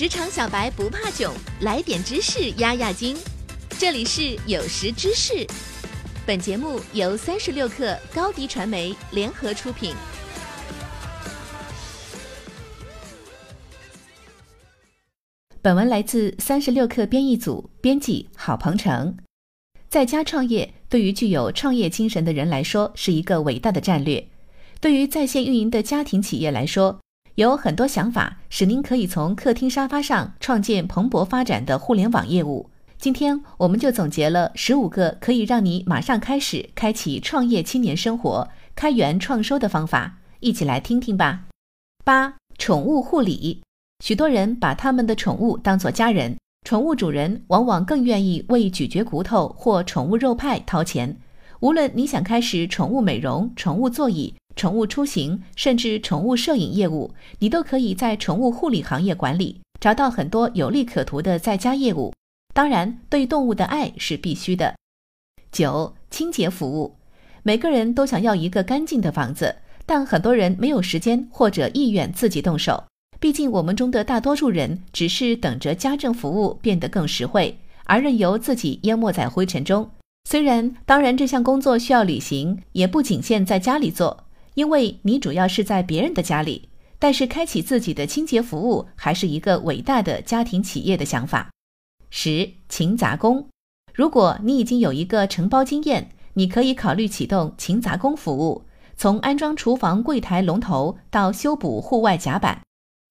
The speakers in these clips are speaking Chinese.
职场小白不怕囧，来点知识压压惊。这里是有识知识，本节目由三十六克高低传媒联合出品。本文来自三十六克编译组，编辑郝鹏程。在家创业对于具有创业精神的人来说是一个伟大的战略。对于在线运营的家庭企业来说，有很多想法使您可以从客厅沙发上创建蓬勃发展的互联网业务。今天我们就总结了十五个可以让你马上开始开启创业青年生活、开源创收的方法，一起来听听吧。八、宠物护理，许多人把他们的宠物当作家人，宠物主人往往更愿意为咀嚼骨头或宠物肉派掏钱。无论你想开始宠物美容、宠物座椅。宠物出行，甚至宠物摄影业务，你都可以在宠物护理行业管理找到很多有利可图的在家业务。当然，对动物的爱是必须的。九、清洁服务，每个人都想要一个干净的房子，但很多人没有时间或者意愿自己动手。毕竟，我们中的大多数人只是等着家政服务变得更实惠，而任由自己淹没在灰尘中。虽然，当然这项工作需要旅行，也不仅限在家里做。因为你主要是在别人的家里，但是开启自己的清洁服务还是一个伟大的家庭企业的想法。十，勤杂工。如果你已经有一个承包经验，你可以考虑启动勤杂工服务，从安装厨房柜台龙头到修补户外甲板，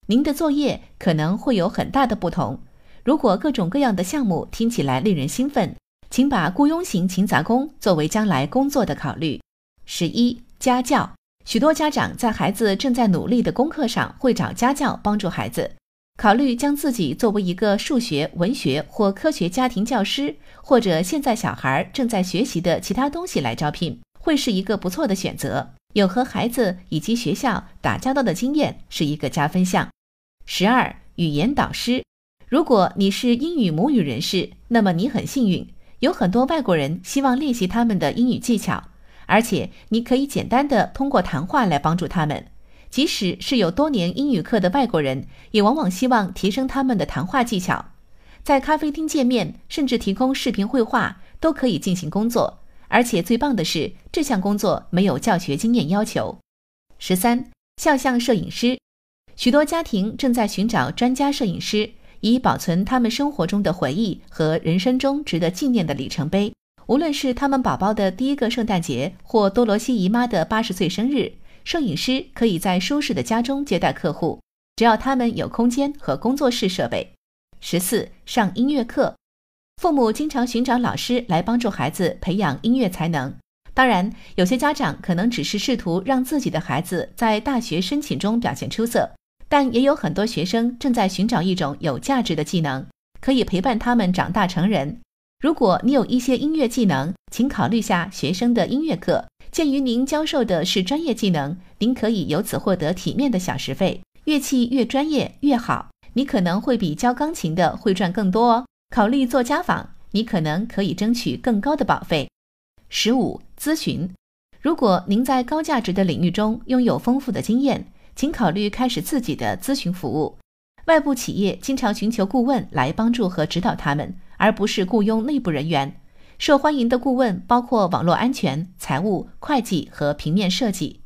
您的作业可能会有很大的不同。如果各种各样的项目听起来令人兴奋，请把雇佣型勤杂工作为将来工作的考虑。十一，家教。许多家长在孩子正在努力的功课上会找家教帮助孩子。考虑将自己作为一个数学、文学或科学家庭教师，或者现在小孩正在学习的其他东西来招聘，会是一个不错的选择。有和孩子以及学校打交道的经验是一个加分项。十二，语言导师。如果你是英语母语人士，那么你很幸运，有很多外国人希望练习他们的英语技巧。而且你可以简单的通过谈话来帮助他们，即使是有多年英语课的外国人，也往往希望提升他们的谈话技巧。在咖啡厅见面，甚至提供视频绘画都可以进行工作。而且最棒的是，这项工作没有教学经验要求。十三，肖像摄影师，许多家庭正在寻找专家摄影师，以保存他们生活中的回忆和人生中值得纪念的里程碑。无论是他们宝宝的第一个圣诞节，或多罗西姨妈的八十岁生日，摄影师可以在舒适的家中接待客户，只要他们有空间和工作室设备。十四，上音乐课，父母经常寻找老师来帮助孩子培养音乐才能。当然，有些家长可能只是试图让自己的孩子在大学申请中表现出色，但也有很多学生正在寻找一种有价值的技能，可以陪伴他们长大成人。如果你有一些音乐技能，请考虑下学生的音乐课。鉴于您教授的是专业技能，您可以由此获得体面的小时费。乐器越专业越好，你可能会比教钢琴的会赚更多哦。考虑做家访，你可能可以争取更高的保费。十五，咨询。如果您在高价值的领域中拥有丰富的经验，请考虑开始自己的咨询服务。外部企业经常寻求顾问来帮助和指导他们。而不是雇佣内部人员。受欢迎的顾问包括网络安全、财务、会计和平面设计。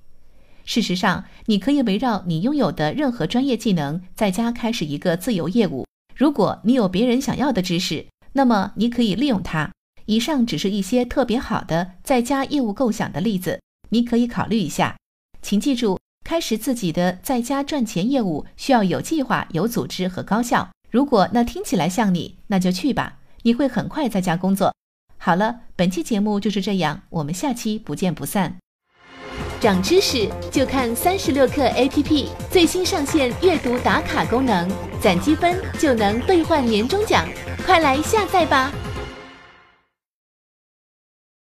事实上，你可以围绕你拥有的任何专业技能，在家开始一个自由业务。如果你有别人想要的知识，那么你可以利用它。以上只是一些特别好的在家业务构想的例子，你可以考虑一下。请记住，开始自己的在家赚钱业务需要有计划、有组织和高效。如果那听起来像你，那就去吧。你会很快在家工作。好了，本期节目就是这样，我们下期不见不散。长知识就看三十六课 APP 最新上线阅读打卡功能，攒积分就能兑换年终奖，快来下载吧。